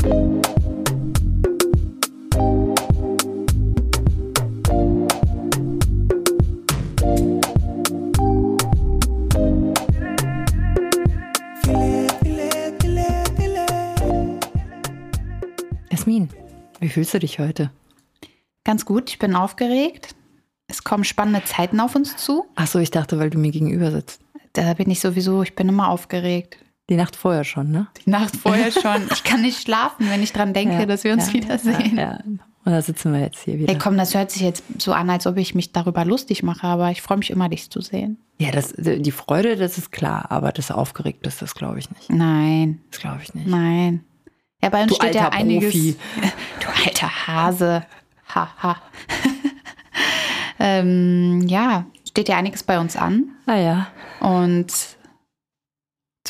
Jasmin, wie fühlst du dich heute? Ganz gut, ich bin aufgeregt. Es kommen spannende Zeiten auf uns zu. Ach so, ich dachte, weil du mir gegenüber sitzt. Da bin ich sowieso, ich bin immer aufgeregt. Die Nacht vorher schon, ne? Die Nacht vorher schon. Ich kann nicht schlafen, wenn ich dran denke, Ja, dass wir uns ja, wiedersehen. Ja, ja. Und da sitzen wir jetzt hier wieder. Hey, komm, das hört sich jetzt so an, als ob ich mich darüber lustig mache, aber ich freue mich immer, dich zu sehen. Ja, das, die Freude, das ist klar, aber das aufgeregt ist, das glaube ich nicht. Nein, Das glaube ich nicht. nein. Ja, bei uns Du steht ja einiges. Profi. Du alter Hase. Haha. Ha. ähm, ja, steht ja einiges bei uns an. Ah ja, Und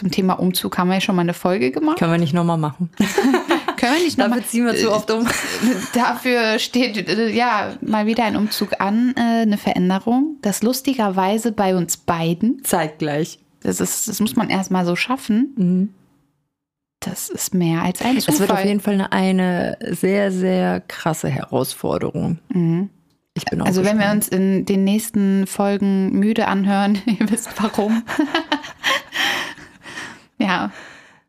zum Thema Umzug haben wir ja schon mal eine Folge gemacht. können wir nicht nochmal machen. Können wir nicht nochmal. Dafür ziehen wir zu oft um. Dafür steht äh, ja mal wieder ein Umzug an, äh, eine Veränderung. Das lustigerweise bei uns beiden, Zeitgleich. das, ist, das muss man erstmal so schaffen. Mhm. Das ist mehr als ein Es wird auf Zufall. jeden Fall eine, eine sehr, sehr krasse Herausforderung. Mhm. Ich bin auch Also wenn wir gespannt. uns in den nächsten Folgen müde anhören, ihr wisst warum. Ja,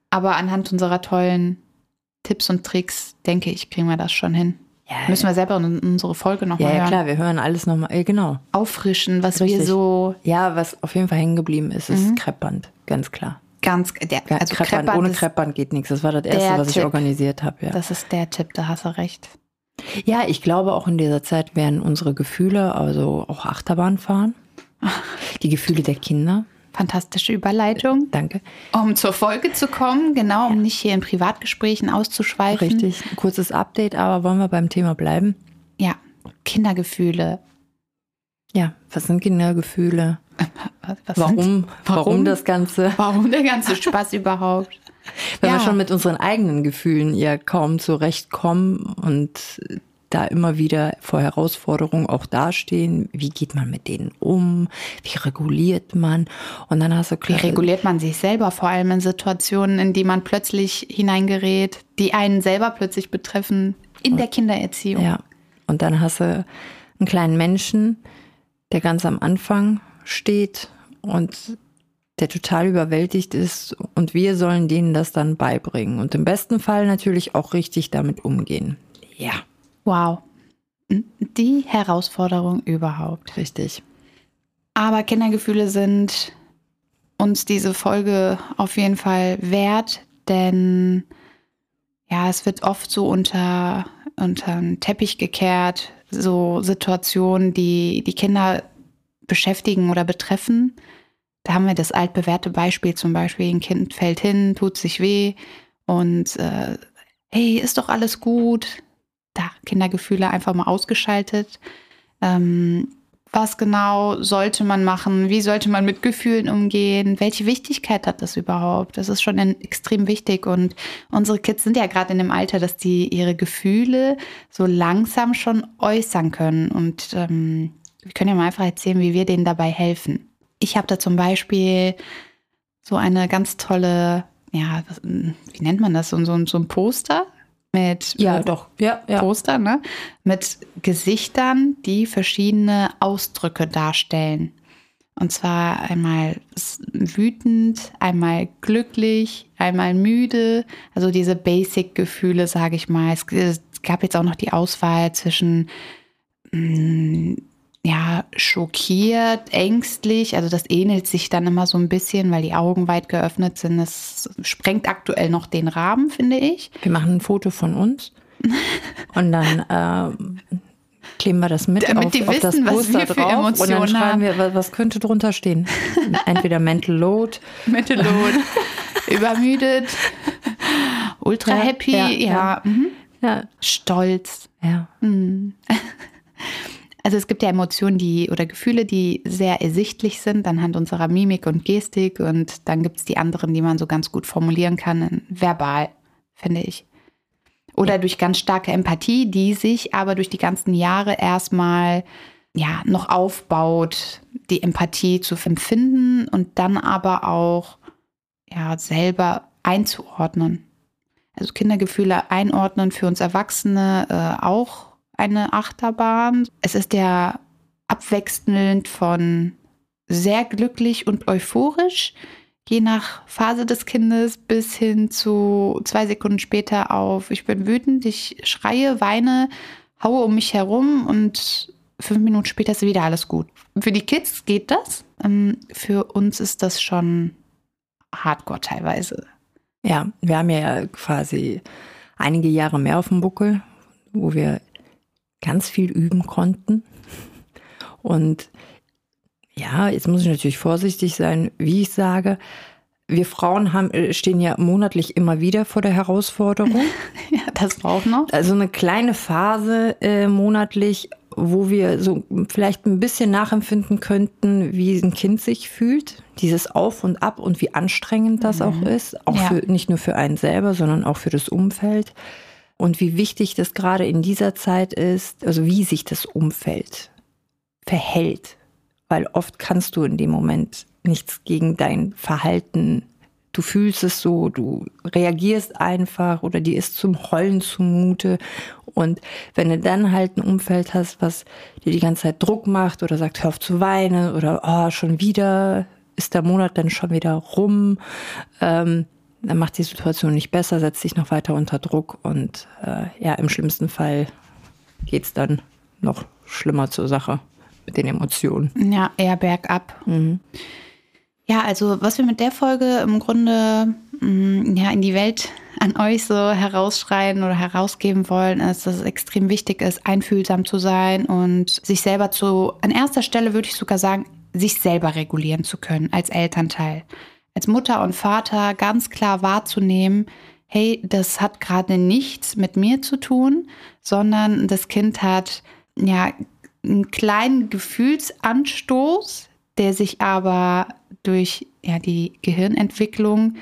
aber anhand unserer tollen Tipps und Tricks, denke ich, kriegen wir das schon hin. ja, Müssen wir selber in unsere Folge ja, nochmal ja, hören. klar, wir hören alles nochmal. Äh, genau. Auffrischen, was wir Richtig. so Ja, was auf jeden Fall hängen geblieben ist, ist Kreppband. Ganz klar. ganz, der, Ja, also Kreppband, Kreppband ohne Kreppband geht nichts. Das war das Erste, was ich Tipp. organisiert habe. Ja. das ist der Tipp, da hast du recht. ja, ich glaube auch in dieser Zeit werden unsere Gefühle, also auch Achterbahn fahren. Die Gefühle der Kinder. Fantastische Überleitung. Danke. Um zur Folge zu kommen, genau, um nicht hier in Privatgesprächen auszuschweifen. Richtig. Ein kurzes Update, aber wollen wir beim Thema bleiben? Ja, Kindergefühle. Ja, was sind Kindergefühle? Was- Warum, sind- warum, das Ganze? Warum der ganze Spaß überhaupt? Wenn Ja. wir schon mit unseren eigenen Gefühlen ja kaum zurechtkommen und da immer wieder vor Herausforderungen auch dastehen, wie geht man mit denen um, wie reguliert man? Und dann hast du Wie klar, reguliert man sich selber, vor allem in Situationen, in die man plötzlich hineingerät, die einen selber plötzlich betreffen, in der Kindererziehung? ja. Und dann hast du einen kleinen Menschen, der ganz am Anfang steht und der total überwältigt ist. Und wir sollen denen das dann beibringen. Und im besten Fall natürlich auch richtig damit umgehen. Ja, Wow. Die Herausforderung überhaupt. richtig. Aber Kindergefühle sind uns diese Folge auf jeden Fall wert, denn ja, es wird oft so unter, unter den Teppich gekehrt, so Situationen, die die Kinder beschäftigen oder betreffen. Da haben wir das altbewährte Beispiel zum Beispiel, ein Kind fällt hin, tut sich weh und äh, hey, ist doch alles gut. Kindergefühle einfach mal ausgeschaltet. Ähm, was genau sollte man machen? Wie sollte man mit Gefühlen umgehen? Welche Wichtigkeit hat das überhaupt? Das ist schon extrem wichtig. Und unsere Kids sind ja gerade in dem Alter, dass die ihre Gefühle so langsam schon äußern können. Und ähm, wir können ja mal einfach erzählen, wie wir denen dabei helfen. Ich habe da zum Beispiel so eine ganz tolle, ja, was, wie nennt man das? So, so, so ein Poster mit Ja, doch. Ja, ja. Poster, ne? Mit Gesichtern, die verschiedene Ausdrücke darstellen. Und zwar einmal wütend, einmal glücklich, einmal müde. Also diese Basic-Gefühle, sage ich mal. Es, es gab jetzt auch noch die Auswahl zwischen mm, ja, schockiert, ängstlich. Also das ähnelt sich dann immer so ein bisschen, weil die Augen weit geöffnet sind. Das sprengt aktuell noch den Rahmen, finde ich. Wir machen ein Foto von uns und dann ähm, kleben wir das mit Damit auf, die auf das wissen, was Poster wir für drauf und dann Emotionen schreiben haben. wir, was, könnte drunter stehen? Entweder Mental Load, Mittellohn, übermüdet, ultra happy, ja, ja, ja. Mhm. ja, stolz. ja, Also es gibt ja Emotionen, die oder Gefühle, die sehr ersichtlich sind anhand unserer Mimik und Gestik und dann gibt es die anderen, die man so ganz gut formulieren kann, verbal, finde ich. Oder durch ganz starke Empathie, die sich aber durch die ganzen Jahre erstmal ja noch aufbaut, die Empathie zu empfinden und dann aber auch ja selber einzuordnen. Also Kindergefühle einordnen für uns Erwachsene äh, auch eine Achterbahn. Es ist ja abwechselnd von sehr glücklich und euphorisch, je nach Phase des Kindes, bis hin zu zwei Sekunden später auf, ich bin wütend, ich schreie, weine, haue um mich herum und fünf Minuten später ist wieder alles gut. Für die Kids geht das. Ähm, für uns ist das schon hardcore teilweise. Ja, wir haben ja quasi einige Jahre mehr auf dem Buckel, wo wir ganz viel üben konnten. Und ja, jetzt muss ich natürlich vorsichtig sein, wie ich sage. Wir Frauen haben, äh, stehen ja monatlich immer wieder vor der Herausforderung. ja, das braucht noch. Also eine kleine Phase äh, monatlich, wo wir so vielleicht ein bisschen nachempfinden könnten, wie ein Kind sich fühlt. Dieses Auf und Ab und wie anstrengend das mhm. auch ist. Auch ja. für, nicht nur für einen selber, sondern auch für das Umfeld. Und wie wichtig das gerade in dieser Zeit ist, also wie sich das Umfeld verhält. Weil oft kannst du in dem Moment nichts gegen dein Verhalten du fühlst es so, du reagierst einfach oder dir ist zum Heulen zumute. Und wenn du dann halt ein Umfeld hast, was dir die ganze Zeit Druck macht oder sagt, hör auf zu weinen oder oh, schon wieder ist der Monat dann schon wieder rum, ähm, dann macht die Situation nicht besser, setzt dich noch weiter unter Druck und äh, ja, im schlimmsten Fall geht's dann noch schlimmer zur Sache mit den Emotionen. Ja, eher bergab. Mhm. Ja, also was wir mit der Folge im Grunde mh, mm, ja, in die Welt an euch so herausschreien oder herausgeben wollen, ist, dass es extrem wichtig ist, einfühlsam zu sein und sich selber zu, an erster Stelle würde ich sogar sagen, sich selber regulieren zu können als Elternteil. Als Mutter und Vater ganz klar wahrzunehmen, hey, das hat gerade nichts mit mir zu tun, sondern das Kind hat ja einen kleinen Gefühlsanstoß, der sich aber durch ja, die Gehirnentwicklung,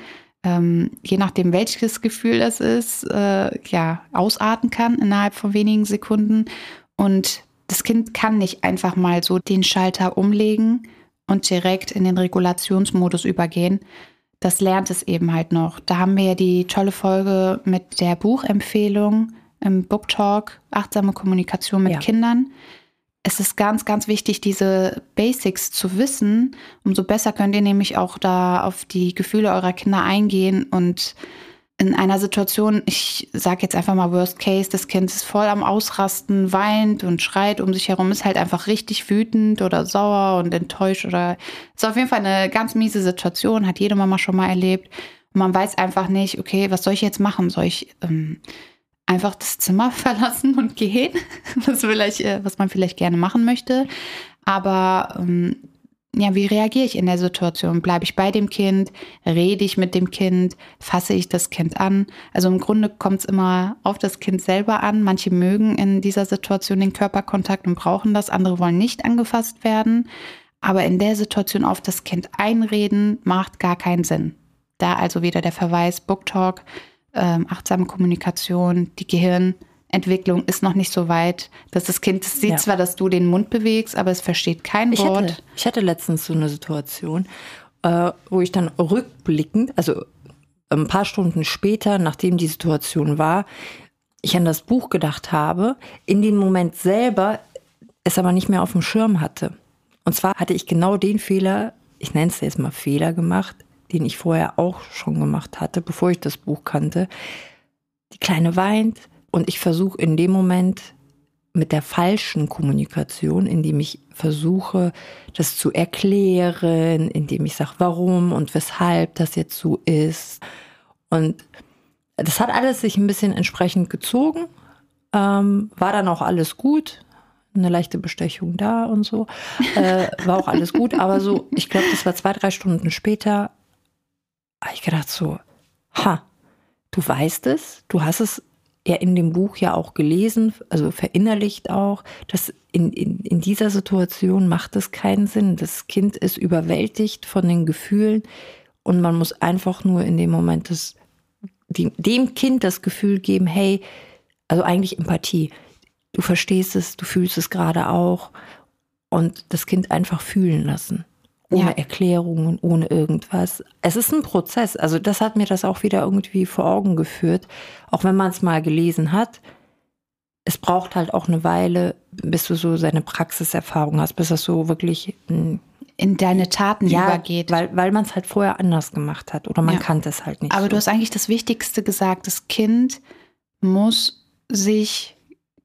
ähm, je nachdem welches Gefühl das ist, äh, ja, ausarten kann innerhalb von wenigen Sekunden. Und das Kind kann nicht einfach mal so den Schalter umlegen und direkt in den Regulationsmodus übergehen. Das lernt es eben halt noch. Da haben wir ja die tolle Folge mit der Buchempfehlung im Book Talk, achtsame Kommunikation mit ja. Kindern es ist ganz, ganz wichtig, diese Basics zu wissen. Umso besser könnt ihr nämlich auch da auf die Gefühle eurer Kinder eingehen und in einer Situation, ich sage jetzt einfach mal Worst Case, das Kind ist voll am Ausrasten, weint und schreit um sich herum, ist halt einfach richtig wütend oder sauer und enttäuscht oder ist auf jeden Fall eine ganz miese Situation, hat jede Mama schon mal erlebt. Und man weiß einfach nicht, okay, was soll ich jetzt machen? Soll ich ähm, einfach das Zimmer verlassen und gehen, was, vielleicht, äh, was man vielleicht gerne machen möchte. Aber ähm, ja, wie reagiere ich in der Situation? Bleibe ich bei dem Kind? Rede ich mit dem Kind? Fasse ich das Kind an? Also im Grunde kommt es immer auf das Kind selber an. Manche mögen in dieser Situation den Körperkontakt und brauchen das, andere wollen nicht angefasst werden. Aber in der Situation auf das Kind einreden macht gar keinen Sinn. Da also wieder der Verweis, Book Talk, ähm, achtsame Kommunikation, die Gehirnentwicklung ist noch nicht so weit, dass das Kind das sieht ja. zwar, dass du den Mund bewegst, aber es versteht kein ich Wort. Hatte, ich hatte letztens so eine Situation, äh, wo ich dann rückblickend, also ein paar Stunden später, nachdem die Situation war, ich an das Buch gedacht habe, in dem Moment selber es aber nicht mehr auf dem Schirm hatte. Und zwar hatte ich genau den Fehler, ich nenne es jetzt mal Fehler gemacht, den ich vorher auch schon gemacht hatte, bevor ich das Buch kannte. Die Kleine weint und ich versuche in dem Moment mit der falschen Kommunikation, indem ich versuche, das zu erklären, indem ich sage, warum und weshalb das jetzt so ist. Und das hat alles sich ein bisschen entsprechend gezogen. Ähm, war dann auch alles gut. Eine leichte Bestechung da und so. Äh, war auch alles gut. Aber so, ich glaube, das war zwei, drei Stunden später, habe ich gedacht so, ha, du weißt es, du hast es ja in dem Buch ja auch gelesen, also verinnerlicht auch, dass in, in, in dieser Situation macht es keinen Sinn. Das Kind ist überwältigt von den Gefühlen und man muss einfach nur in dem Moment das, die, dem Kind das Gefühl geben, hey, also eigentlich Empathie. Du verstehst es, du fühlst es gerade auch und das Kind einfach fühlen lassen. Ohne Ja. Erklärungen, ohne irgendwas. Es ist ein Prozess. Also das hat mir das auch wieder irgendwie vor Augen geführt. Auch wenn man es mal gelesen hat, es braucht halt auch eine Weile, bis du so seine Praxiserfahrung hast, bis das so wirklich mm, In deine Taten übergeht. weil, weil man es halt vorher anders gemacht hat oder man Ja. kannte es halt nicht. Aber so. du hast eigentlich das Wichtigste gesagt. Das Kind muss sich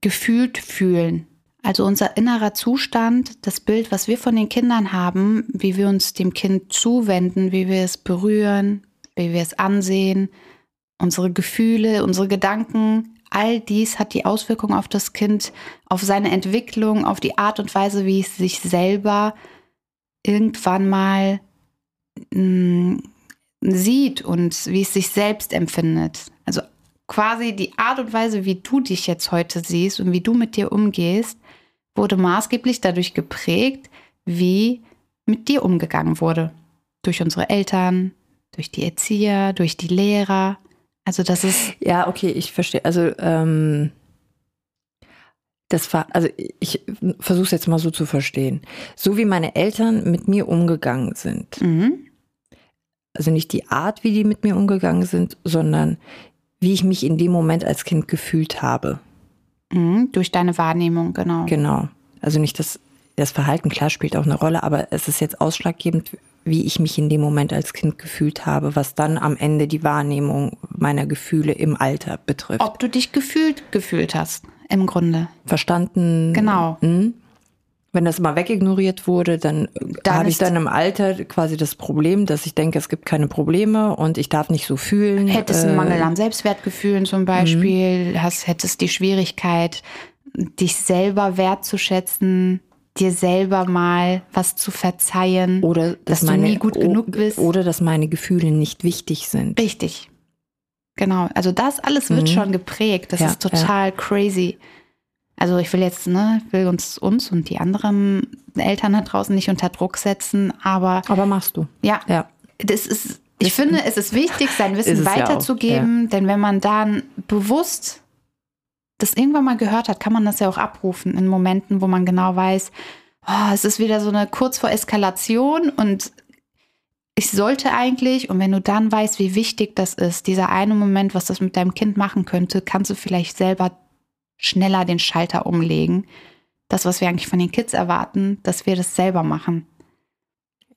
gefühlt fühlen. Also unser innerer Zustand, das Bild, was wir von den Kindern haben, wie wir uns dem Kind zuwenden, wie wir es berühren, wie wir es ansehen, unsere Gefühle, unsere Gedanken, all dies hat die Auswirkung auf das Kind, auf seine Entwicklung, auf die Art und Weise, wie es sich selber irgendwann mal mh, sieht und wie es sich selbst empfindet. Quasi die Art und Weise, wie du dich jetzt heute siehst und wie du mit dir umgehst, wurde maßgeblich dadurch geprägt, wie mit dir umgegangen wurde. Durch unsere Eltern, durch die Erzieher, durch die Lehrer. Also das ist, Ja, okay, ich verstehe. Also, ähm, das war, also ich versuche es jetzt mal so zu verstehen. So wie meine Eltern mit mir umgegangen sind. mhm, Also nicht die Art, wie die mit mir umgegangen sind, sondern wie ich mich in dem Moment als Kind gefühlt habe. mhm, durch deine Wahrnehmung, genau. Genau. Also nicht das, das Verhalten, klar, spielt auch eine Rolle, aber es ist jetzt ausschlaggebend, wie ich mich in dem Moment als Kind gefühlt habe, was dann am Ende die Wahrnehmung meiner Gefühle im Alter betrifft. Ob du dich gefühlt gefühlt hast, im Grunde. verstanden. Genau. Mhm. Wenn das mal wegignoriert wurde, dann, Dann habe ich dann im Alter quasi das Problem, dass ich denke, es gibt keine Probleme und ich darf nicht so fühlen. Hättest Äh, einen Mangel an Selbstwertgefühlen zum Beispiel, hast, hättest die Schwierigkeit, dich selber wertzuschätzen, dir selber mal was zu verzeihen. Oder dass dass, du meine, nie gut genug bist. Oder dass meine Gefühle nicht wichtig sind. Richtig. Genau. Also das alles wird Mhm. schon geprägt. Das Ja, ist total crazy. Also ich will jetzt, ne, will uns, uns und die anderen Eltern da draußen nicht unter Druck setzen, aber Aber machst du. ja, Ja. das ist, ich finde, es ist wichtig, sein Wissen es ja weiterzugeben, denn wenn man dann bewusst das irgendwann mal gehört hat, kann man das ja auch abrufen in Momenten, wo man genau weiß, oh, es ist wieder so eine kurz vor Eskalation und ich sollte eigentlich, und wenn du dann weißt, wie wichtig das ist, dieser eine Moment, was das mit deinem Kind machen könnte, kannst du vielleicht selber schneller den Schalter umlegen. Das, was wir eigentlich von den Kids erwarten, dass wir das selber machen.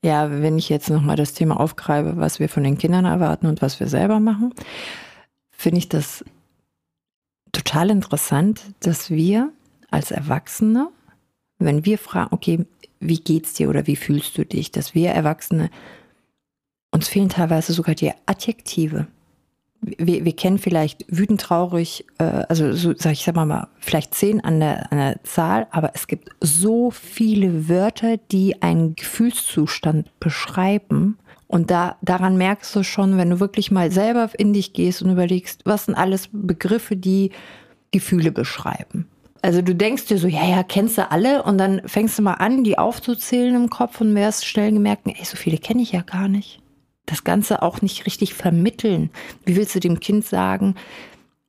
Ja, wenn ich jetzt nochmal das Thema aufgreife, was wir von den Kindern erwarten und was wir selber machen, finde ich das total interessant, dass wir als Erwachsene, wenn wir fragen, okay, wie geht's dir oder wie fühlst du dich, dass wir Erwachsene, uns fehlen teilweise sogar die Adjektive. Wir, wir kennen vielleicht wütend, traurig, äh, also so sag ich sag mal, mal vielleicht zehn an der, an der Zahl, aber es gibt so viele Wörter, die einen Gefühlszustand beschreiben. Und da, daran merkst du schon, wenn du wirklich mal selber in dich gehst und überlegst, was sind alles Begriffe, die Gefühle beschreiben. Also du denkst dir so, ja, ja, kennst du alle und dann fängst du mal an, die aufzuzählen im Kopf und wirst schnell gemerkt, ey, so viele kenne ich ja gar nicht. Das Ganze auch nicht richtig vermitteln. Wie willst du dem Kind sagen,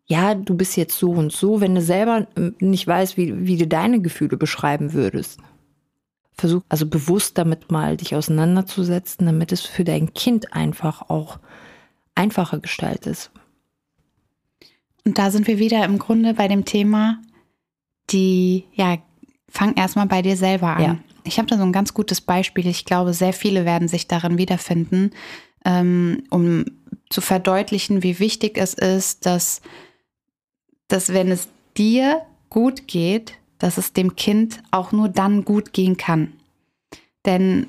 ja, du bist jetzt so und so, wenn du selber ähm, nicht weißt, wie, wie du deine Gefühle beschreiben würdest? Versuch also bewusst damit mal dich auseinanderzusetzen, damit es für dein Kind einfach auch einfacher gestaltet ist. Und da sind wir wieder im Grunde bei dem Thema, die, ja, fang erstmal bei dir selber an. Ja. Ich habe da so ein ganz gutes Beispiel. Ich glaube, sehr viele werden sich darin wiederfinden, ähm, um zu verdeutlichen, wie wichtig es ist, dass, dass wenn es dir gut geht, dass es dem Kind auch nur dann gut gehen kann. Denn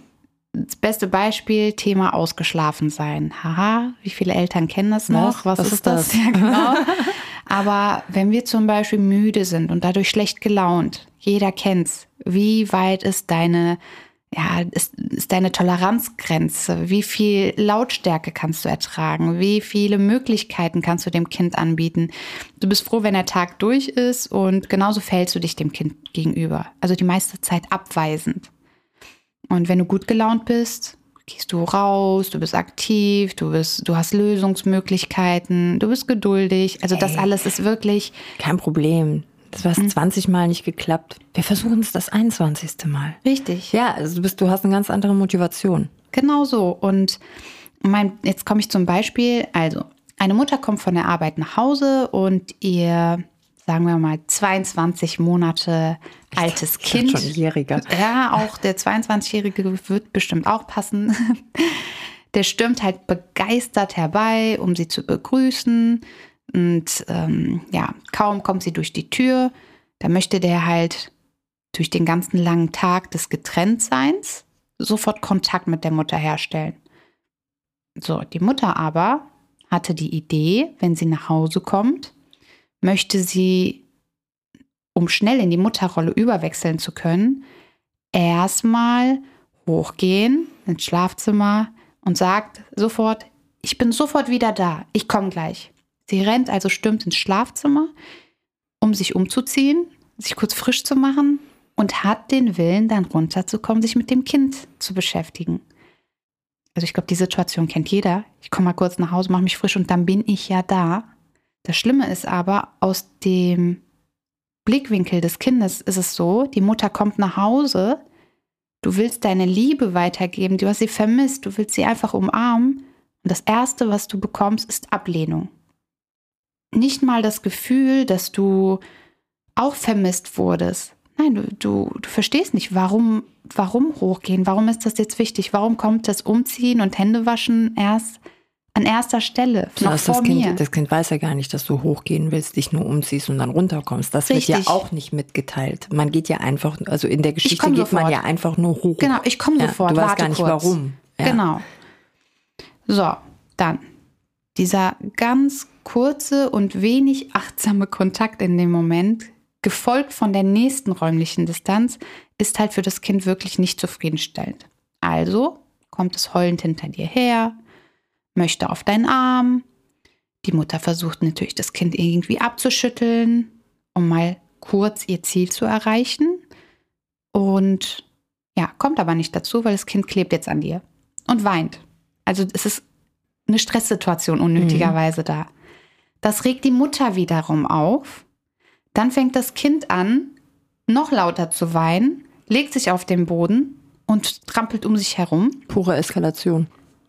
das beste Beispiel, Thema ausgeschlafen sein. Haha, wie viele Eltern kennen das noch? Was? Was ist das? Ja, genau. Aber wenn wir zum Beispiel müde sind und dadurch schlecht gelaunt, jeder kennt's. Wie weit ist deine, ja, ist, ist deine Toleranzgrenze? Wie viel Lautstärke kannst du ertragen? Wie viele Möglichkeiten kannst du dem Kind anbieten? Du bist froh, wenn der Tag durch ist und genauso verhältst du dich dem Kind gegenüber. Also die meiste Zeit abweisend. Und wenn du gut gelaunt bist, gehst du raus, du bist aktiv, du bist, du hast Lösungsmöglichkeiten, du bist geduldig. Also das Ey. alles ist wirklich, Kein Problem. Das war 20 Mal nicht geklappt. Wir versuchen es das 21. Mal. Richtig. Ja, also du, bist, du hast eine ganz andere Motivation. Genau so. Und mein, jetzt komme ich zum Beispiel. Also, eine Mutter kommt von der Arbeit nach Hause und ihr, sagen wir mal, 22 Monate altes Ich Kind. schon jähriger. Ja, auch der 22-Jährige wird bestimmt auch passen. Der stürmt halt begeistert herbei, um sie zu begrüßen. Und ähm, ja, kaum kommt sie durch die Tür, da möchte der halt durch den ganzen langen Tag des Getrenntseins sofort Kontakt mit der Mutter herstellen. So, die Mutter aber hatte die Idee, wenn sie nach Hause kommt, möchte sie, um schnell in die Mutterrolle überwechseln zu können, erstmal hochgehen ins Schlafzimmer und sagt sofort, ich bin sofort wieder da, ich komme gleich. Sie rennt also stürmt ins Schlafzimmer, um sich umzuziehen, sich kurz frisch zu machen und hat den Willen, dann runterzukommen, sich mit dem Kind zu beschäftigen. Also ich glaube, die Situation kennt jeder. Ich komme mal kurz nach Hause, mache mich frisch und dann bin ich ja da. Das Schlimme ist aber, aus dem Blickwinkel des Kindes ist es so, die Mutter kommt nach Hause, du willst deine Liebe weitergeben, du hast sie vermisst, du willst sie einfach umarmen und das Erste, was du bekommst, ist Ablehnung. Nicht mal das Gefühl, dass du auch vermisst wurdest. Nein, du, du, du verstehst nicht, warum, warum hochgehen, warum ist das jetzt wichtig, warum kommt das Umziehen und Händewaschen erst an erster Stelle, noch das, vor das, mir. kind, das Kind weiß ja gar nicht, dass du hochgehen willst, dich nur umziehst und dann runterkommst. Das Richtig. wird ja auch nicht mitgeteilt. Man geht ja einfach, also in der Geschichte geht man sofort. ja einfach nur hoch. Genau, ich komme Ja, sofort. du weißt warte gar nicht kurz. warum. Ja. Genau. So, dann dieser ganz kurze und wenig achtsame Kontakt in dem Moment, gefolgt von der nächsten räumlichen Distanz, ist halt für das Kind wirklich nicht zufriedenstellend. Also kommt es heulend hinter dir her, möchte auf deinen Arm. Die Mutter versucht natürlich, das Kind irgendwie abzuschütteln, um mal kurz ihr Ziel zu erreichen. Und ja, kommt aber nicht dazu, weil das Kind klebt jetzt an dir und weint. Also es ist eine Stresssituation unnötigerweise da. Das regt die Mutter wiederum auf. Dann fängt das Kind an, noch lauter zu weinen, legt sich auf den Boden und trampelt um sich herum. Pure Eskalation.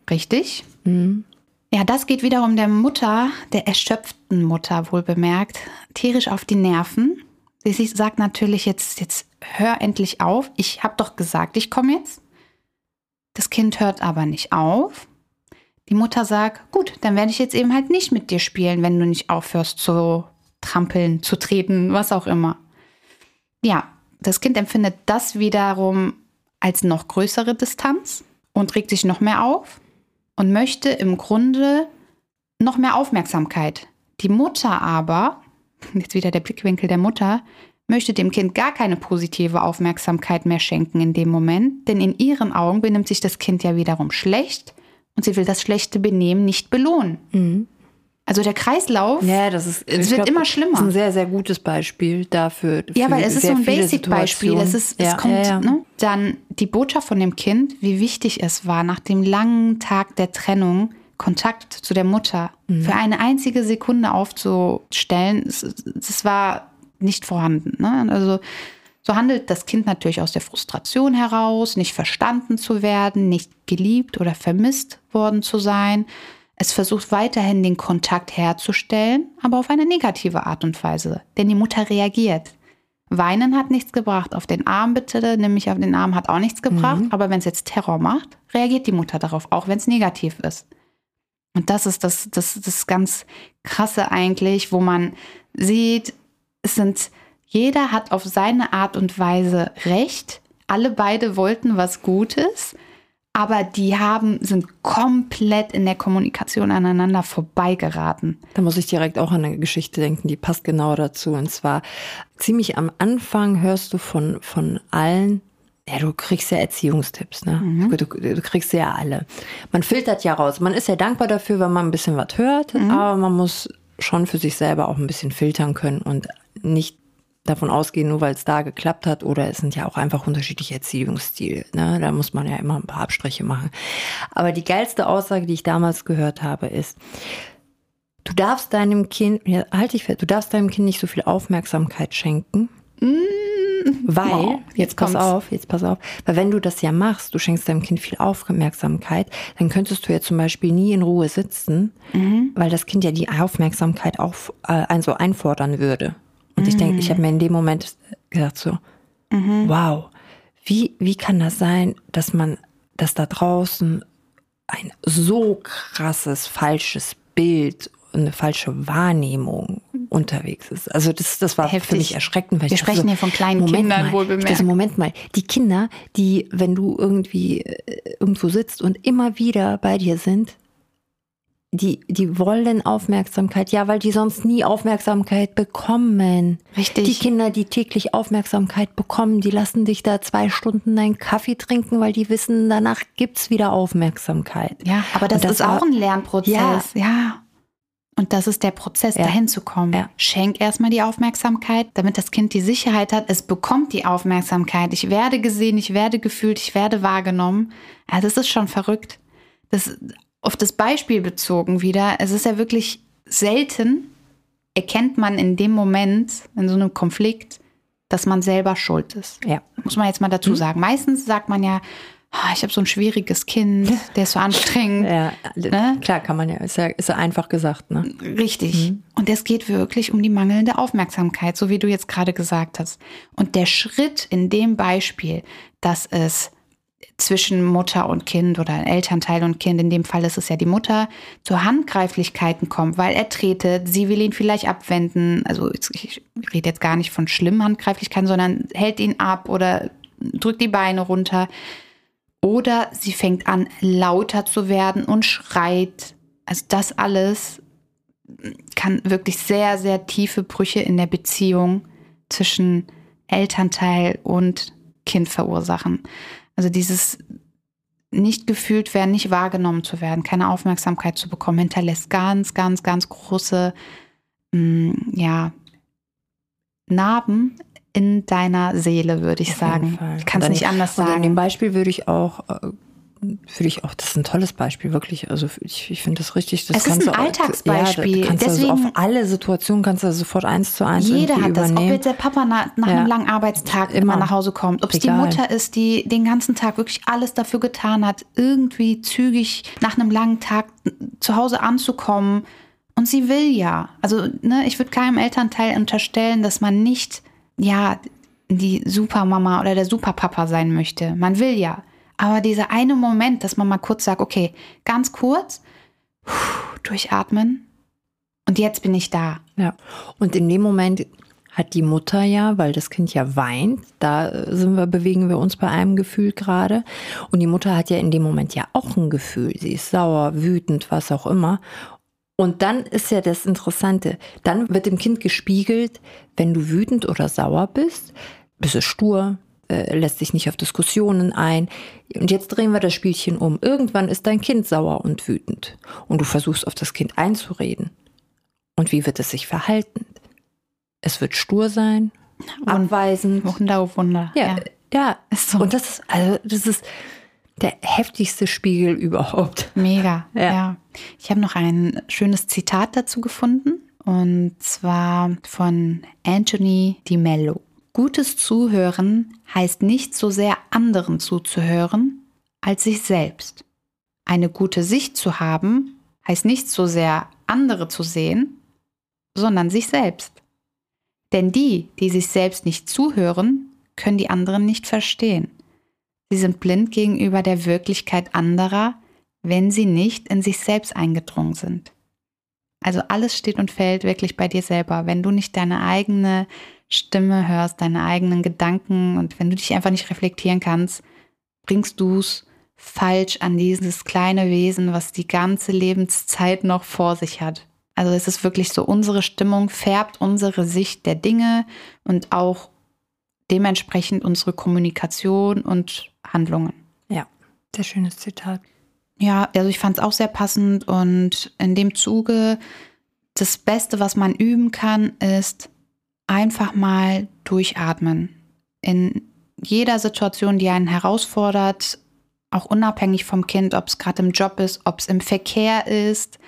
Richtig? Mhm. Ja, das geht wiederum der Mutter, der erschöpften Mutter wohl bemerkt, tierisch auf die Nerven. Sie sagt natürlich jetzt, jetzt hör endlich auf. Ich habe doch gesagt, ich komme jetzt. Das Kind hört aber nicht auf. Die Mutter sagt, gut, dann werde ich jetzt eben halt nicht mit dir spielen, wenn du nicht aufhörst zu trampeln, zu treten, was auch immer. Ja, das Kind empfindet das wiederum als noch größere Distanz und regt sich noch mehr auf und möchte im Grunde noch mehr Aufmerksamkeit. Die Mutter aber, jetzt wieder der Blickwinkel der Mutter, möchte dem Kind gar keine positive Aufmerksamkeit mehr schenken in dem Moment, denn in ihren Augen benimmt sich das Kind ja wiederum schlecht und sie will das schlechte Benehmen nicht belohnen. Also der Kreislauf, Ja, das ist. Es wird immer schlimmer. Das ist ein sehr, sehr gutes Beispiel dafür. ja, weil es ist so ein Basic-Beispiel. Es, ist, es ja, kommt, ja. Ne? Dann die Botschaft von dem Kind, wie wichtig es war, nach dem langen Tag der Trennung Kontakt zu der Mutter Mhm. für eine einzige Sekunde aufzustellen, es, es war nicht vorhanden. Ne? Also so handelt das Kind natürlich aus der Frustration heraus, nicht verstanden zu werden, nicht geliebt oder vermisst worden zu sein. Es versucht weiterhin den Kontakt herzustellen, aber auf eine negative Art und Weise, denn die Mutter reagiert. Weinen hat nichts gebracht. Auf den Arm bitte, nämlich auf den Arm hat auch nichts gebracht. Aber wenn es jetzt Terror macht, reagiert die Mutter darauf, auch wenn es negativ ist. Und das ist das, das, das ganz Krasse eigentlich, wo man sieht, es sind, jeder hat auf seine Art und Weise Recht. Alle beide wollten was Gutes, aber die haben, sind komplett in der Kommunikation aneinander vorbeigeraten. Da muss ich direkt auch an eine Geschichte denken, die passt genau dazu. Und zwar ziemlich am Anfang hörst du von, von allen, ja, du kriegst ja Erziehungstipps, ne? Du, du, du kriegst ja alle. Man filtert ja raus. Man ist ja dankbar dafür, wenn man ein bisschen was hört, aber man muss schon für sich selber auch ein bisschen filtern können und nicht davon ausgehen, nur weil es da geklappt hat oder es sind ja auch einfach unterschiedliche Erziehungsstile. Ne? Da muss man ja immer ein paar Abstriche machen. Aber die geilste Aussage, die ich damals gehört habe, ist, Du darfst deinem Kind, ja, halt dich fest, du darfst deinem Kind nicht so viel Aufmerksamkeit schenken. Weil, Oh, jetzt jetzt pass kommt's. auf, jetzt pass auf, weil wenn du das ja machst, du schenkst deinem Kind viel Aufmerksamkeit, dann könntest du ja zum Beispiel nie in Ruhe sitzen, weil das Kind ja die Aufmerksamkeit auf, äh, also einfordern würde. Und ich denke, ich habe mir in dem Moment gedacht so, wow, wie, wie kann das sein, dass man, dass da draußen ein so krasses falsches Bild eine falsche Wahrnehmung unterwegs ist. Also das, das war für Heftig. mich erschreckend. Weil Wir sprechen hier von kleinen Moment Kindern, mal, wohlbemerkt. Ich dachte, Moment mal, die Kinder, die, wenn du irgendwie äh, irgendwo sitzt und immer wieder bei dir sind, die, die wollen Aufmerksamkeit, ja, weil die sonst nie Aufmerksamkeit bekommen. Richtig. Die Kinder, die täglich Aufmerksamkeit bekommen, die lassen dich da zwei Stunden deinen Kaffee trinken, weil die wissen, danach gibt's wieder Aufmerksamkeit. Ja, aber das, das ist auch ein Lernprozess. Ja. Ja. Und das ist der Prozess, Ja. dahin zu kommen. Ja. Schenk erstmal die Aufmerksamkeit, damit das Kind die Sicherheit hat, es bekommt die Aufmerksamkeit. Ich werde gesehen, ich werde gefühlt, ich werde wahrgenommen. Also das ist schon verrückt. Das, auf das Beispiel bezogen wieder, es ist ja wirklich selten, erkennt man in dem Moment, in so einem Konflikt, dass man selber schuld ist. Ja. Muss man jetzt mal Mhm. dazu sagen. Meistens sagt man ja, "Ah, ich habe so ein schwieriges Kind, der ist so anstrengend. Ja, Ne? klar kann man ja, ist ja, ist ja einfach gesagt, ne? Richtig. Und es geht wirklich um die mangelnde Aufmerksamkeit, so wie du jetzt gerade gesagt hast. Und der Schritt in dem Beispiel, dass es zwischen Mutter und Kind oder Elternteil und Kind, in dem Fall ist es ja die Mutter, zu Handgreiflichkeiten kommt, weil er tretet, sie will ihn vielleicht abwenden. Also ich rede jetzt gar nicht von schlimmen Handgreiflichkeiten, sondern hält ihn ab oder drückt die Beine runter. Oder sie fängt an, lauter zu werden und schreit. Also das alles kann wirklich sehr, sehr tiefe Brüche in der Beziehung zwischen Elternteil und Kind verursachen. Also dieses nicht gefühlt werden, nicht wahrgenommen zu werden, keine Aufmerksamkeit zu bekommen, hinterlässt ganz, ganz, ganz große mh, ja, Narben in deiner Seele, würde ich Auf sagen. Ich kann es nicht anders und In dem sagen. Beispiel würde ich auch, würde ich auch, das ist ein tolles Beispiel, wirklich. Also ich, ich finde das richtig. Das Es ist ein du Alltagsbeispiel. Ja, kannst also Deswegen- auf alle Situationen kannst du sofort eins zu eins Jeder hat das. Ob übernehmen. jetzt der Papa nach, nach Ja. einem langen Arbeitstag Immer. immer nach Hause kommt, ob es die. Mutter ist, die den ganzen Tag wirklich alles dafür getan hat, irgendwie zügig nach einem langen Tag zu Hause anzukommen. Und sie will ja. Also, ne, ich würde keinem Elternteil unterstellen, dass man nicht, ja, die Supermama oder der Superpapa sein möchte. Man will ja. Aber dieser eine Moment, dass man mal kurz sagt, okay, ganz kurz, durchatmen. Und jetzt bin ich da. Ja. Und in dem Moment hat die Mutter ja, weil das Kind ja weint, da sind wir, bewegen wir uns bei einem Gefühl gerade. Und die Mutter hat ja in dem Moment ja auch ein Gefühl. Sie ist sauer, wütend, was auch immer. Und dann ist ja das Interessante, dann wird dem Kind gespiegelt, wenn du wütend oder sauer bist, bist du stur, äh, lässt sich nicht auf Diskussionen ein. Und jetzt drehen wir das Spielchen um. Irgendwann ist dein Kind sauer und wütend. Und du versuchst auf das Kind einzureden. Und wie wird es sich verhalten? Es wird stur sein, abweisend. Wunder, oh Wunder. Ja, ja. Ist so. Und das ist, also, das ist der heftigste Spiegel überhaupt. Mega, Ja. ja. Ich habe noch ein schönes Zitat dazu gefunden und zwar von Anthony Di Mello. Gutes Zuhören heißt nicht so sehr anderen zuzuhören als sich selbst. Eine gute Sicht zu haben heißt nicht so sehr andere zu sehen, sondern sich selbst. Denn die, die sich selbst nicht zuhören, können die anderen nicht verstehen. Sie sind blind gegenüber der Wirklichkeit anderer, wenn sie nicht in sich selbst eingedrungen sind. Also alles steht und fällt wirklich bei dir selber. Wenn du nicht deine eigene Stimme hörst, deine eigenen Gedanken und wenn du dich einfach nicht reflektieren kannst, bringst du es falsch an dieses kleine Wesen, was die ganze Lebenszeit noch vor sich hat. Also es ist wirklich so, unsere Stimmung färbt unsere Sicht der Dinge und auch dementsprechend unsere Kommunikation und Handlungen. Ja, sehr schönes Zitat. Ja, also ich fand es auch sehr passend und in dem Zuge das Beste, was man üben kann, ist einfach mal durchatmen. In jeder Situation, die einen herausfordert, auch unabhängig vom Kind, ob es gerade im Job ist, ob es im Verkehr ist,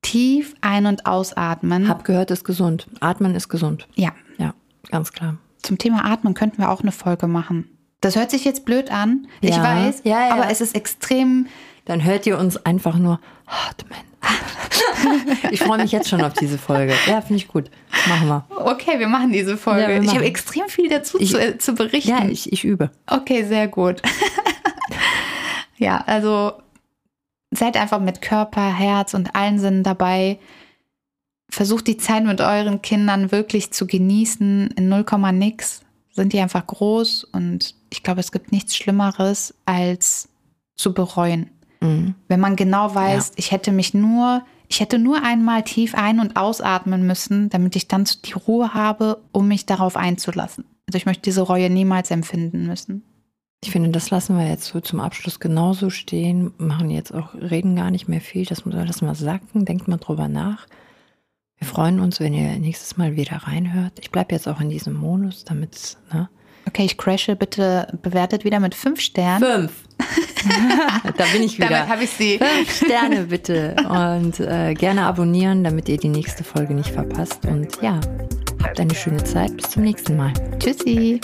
Tief ein- und ausatmen. Hab gehört, ist gesund. Atmen ist gesund. ja, Ja, ganz klar. zum Thema Atmen könnten wir auch eine Folge machen. Das hört sich jetzt blöd an, ich Ja. weiß, Ja, ja. aber es ist extrem. Dann hört ihr uns einfach nur atmen. Ich freue mich jetzt schon auf diese Folge. Ja, finde ich gut. Machen wir. Okay, wir machen diese Folge. Wir ich machen. habe extrem viel dazu Ich- zu, äh, zu berichten. Ja, ich, ich übe. Okay, sehr gut. ja, also seid einfach mit Körper, Herz und allen Sinnen dabei. Versucht die Zeit mit euren Kindern wirklich zu genießen. In 0, nix sind die einfach groß und ich glaube, es gibt nichts Schlimmeres als zu bereuen. Mhm. Wenn man genau weiß, ich hätte mich nur, ich hätte nur einmal tief ein- und ausatmen müssen, damit ich dann die Ruhe habe, um mich darauf einzulassen. Also ich möchte diese Reue niemals empfinden müssen. Ich finde, das lassen wir jetzt so zum Abschluss genauso stehen. Machen jetzt auch, reden gar nicht mehr viel. Das muss alles mal sacken. Denkt mal drüber nach. Wir freuen uns, wenn ihr nächstes Mal wieder reinhört. Ich bleibe jetzt auch in diesem Modus, damit, ne? Okay, ich crashe. Bitte bewertet wieder mit fünf Sternen. Fünf. da bin ich wieder. Damit habe ich sie. Fünf Sterne bitte. Und äh, gerne abonnieren, damit ihr die nächste Folge nicht verpasst. Und ja, habt eine schöne Zeit. Bis zum nächsten Mal. Tschüssi.